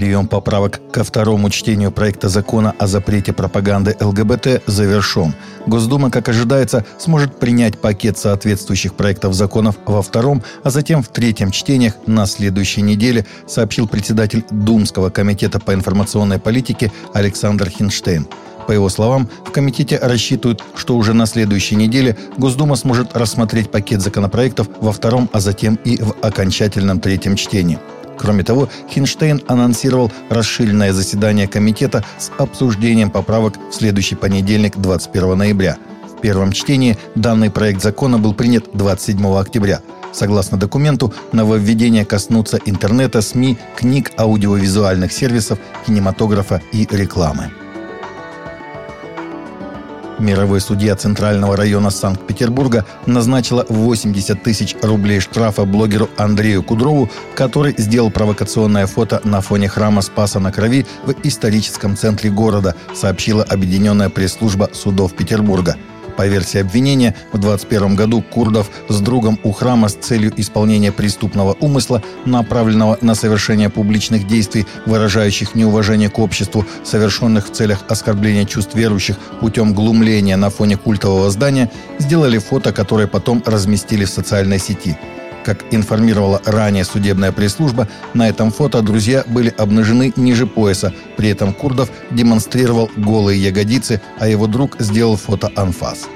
Прием поправок ко второму чтению проекта закона о запрете пропаганды ЛГБТ завершен. Госдума, как ожидается, сможет принять пакет соответствующих проектов законов во втором, а затем в третьем чтениях на следующей неделе, сообщил председатель Думского комитета по информационной политике Александр Хинштейн. По его словам, в комитете рассчитывают, что уже на следующей неделе Госдума сможет рассмотреть пакет законопроектов во втором, а затем и в окончательном третьем чтении. Кроме того, Хинштейн анонсировал расширенное заседание комитета с обсуждением поправок в следующий понедельник, 21 ноября. В первом чтении данный проект закона был принят 27 октября. Согласно документу, нововведения коснутся интернета, СМИ, книг, аудиовизуальных сервисов, кинематографа и рекламы. Мировой судья Центрального района Санкт-Петербурга назначила 80 тысяч рублей штрафа блогеру Андрею Кудрову, который сделал провокационное фото на фоне храма Спаса на Крови в историческом центре города, сообщила Объединенная пресс-служба судов Петербурга – по версии обвинения, в 21 году Курдов с другом у храма с целью исполнения преступного умысла, направленного на совершение публичных действий, выражающих неуважение к обществу, совершенных в целях оскорбления чувств верующих путем глумления на фоне культового здания, сделали фото, которое потом разместили в социальной сети – как информировала ранее судебная пресс-служба, на этом фото друзья были обнажены ниже пояса. При этом Курдов демонстрировал голые ягодицы, а его друг сделал фото анфас.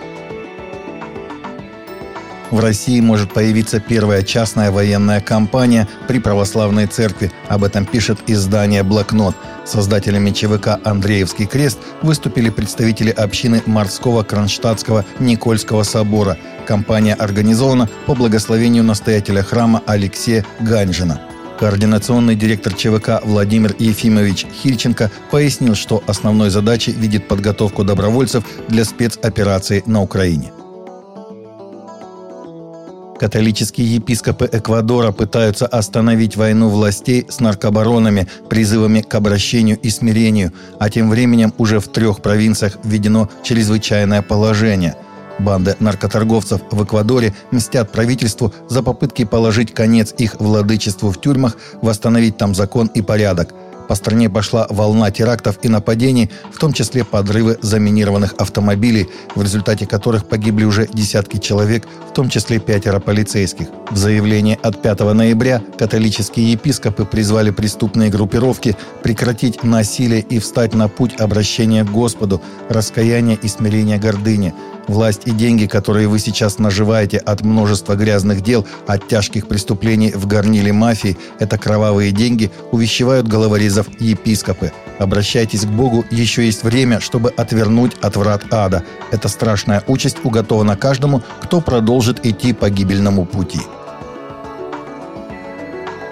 В России может появиться первая частная военная компания при православной церкви. Об этом пишет издание «Блокнот». Создателями ЧВК «Андреевский крест» выступили представители общины Морского Кронштадтского Никольского собора. Компания организована по благословению настоятеля храма Алексея Ганжина. Координационный директор ЧВК Владимир Ефимович Хильченко пояснил, что основной задачей видит подготовку добровольцев для спецоперации на Украине. Католические епископы Эквадора пытаются остановить войну властей с наркобаронами призывами к обращению и смирению, а тем временем уже в трех провинциях введено чрезвычайное положение. Банды наркоторговцев в Эквадоре мстят правительству за попытки положить конец их владычеству в тюрьмах, восстановить там закон и порядок – по стране пошла волна терактов и нападений, в том числе подрывы заминированных автомобилей, в результате которых погибли уже десятки человек, в том числе пятеро полицейских. В заявлении от 5 ноября католические епископы призвали преступные группировки прекратить насилие и встать на путь обращения к Господу, раскаяния и смирения гордыни – Власть и деньги, которые вы сейчас наживаете от множества грязных дел, от тяжких преступлений в горниле мафии, это кровавые деньги, увещевают головорезов епископы. Обращайтесь к Богу, еще есть время, чтобы отвернуть от врат ада. Эта страшная участь уготована каждому, кто продолжит идти по гибельному пути.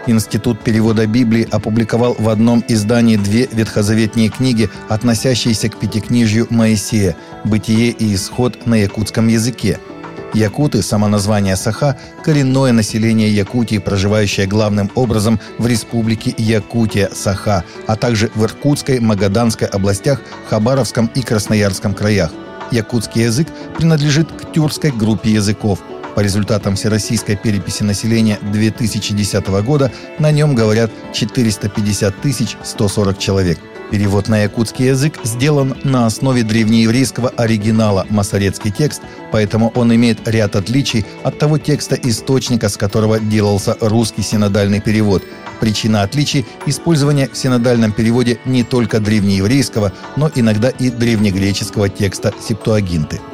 Институт перевода Библии опубликовал в одном издании две ветхозаветные книги, относящиеся к пятикнижью Моисея «Бытие и исход» на якутском языке. Якуты, само название Саха, коренное население Якутии, проживающее главным образом в республике Якутия, Саха, а также в Иркутской, Магаданской областях, Хабаровском и Красноярском краях. Якутский язык принадлежит к тюркской группе языков – по результатам Всероссийской переписи населения 2010 года на нем говорят 450 140 человек. Перевод на якутский язык сделан на основе древнееврейского оригинала «Масорецкий текст», поэтому он имеет ряд отличий от того текста источника, с которого делался русский синодальный перевод. Причина отличий – использование в синодальном переводе не только древнееврейского, но иногда и древнегреческого текста септуагинты –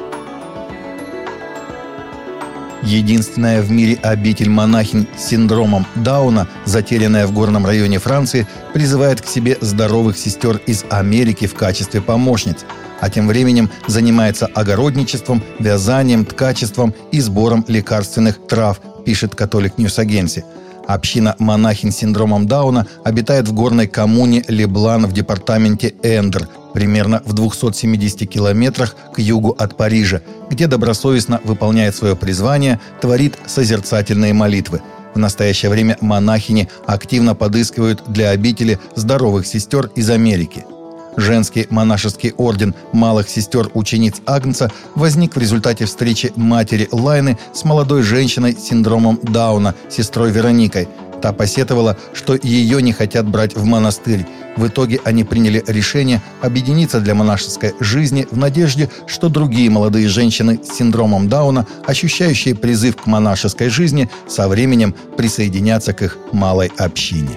Единственная в мире обитель монахинь с синдромом Дауна, затерянная в горном районе Франции, призывает к себе здоровых сестер из Америки в качестве помощниц, а тем временем занимается огородничеством, вязанием, ткачеством и сбором лекарственных трав, пишет Catholic News Agency. Община монахинь с синдромом Дауна обитает в горной коммуне Леблан в департаменте Эндер, примерно в 270 километрах к югу от Парижа, где добросовестно выполняет свое призвание, творит созерцательные молитвы. В настоящее время монахини активно подыскивают для обители здоровых сестер из Америки – Женский монашеский орден малых сестер учениц Агнца возник в результате встречи матери Лайны с молодой женщиной с синдромом Дауна, сестрой Вероникой. Та посетовала, что ее не хотят брать в монастырь. В итоге они приняли решение объединиться для монашеской жизни в надежде, что другие молодые женщины с синдромом Дауна, ощущающие призыв к монашеской жизни, со временем присоединятся к их малой общине.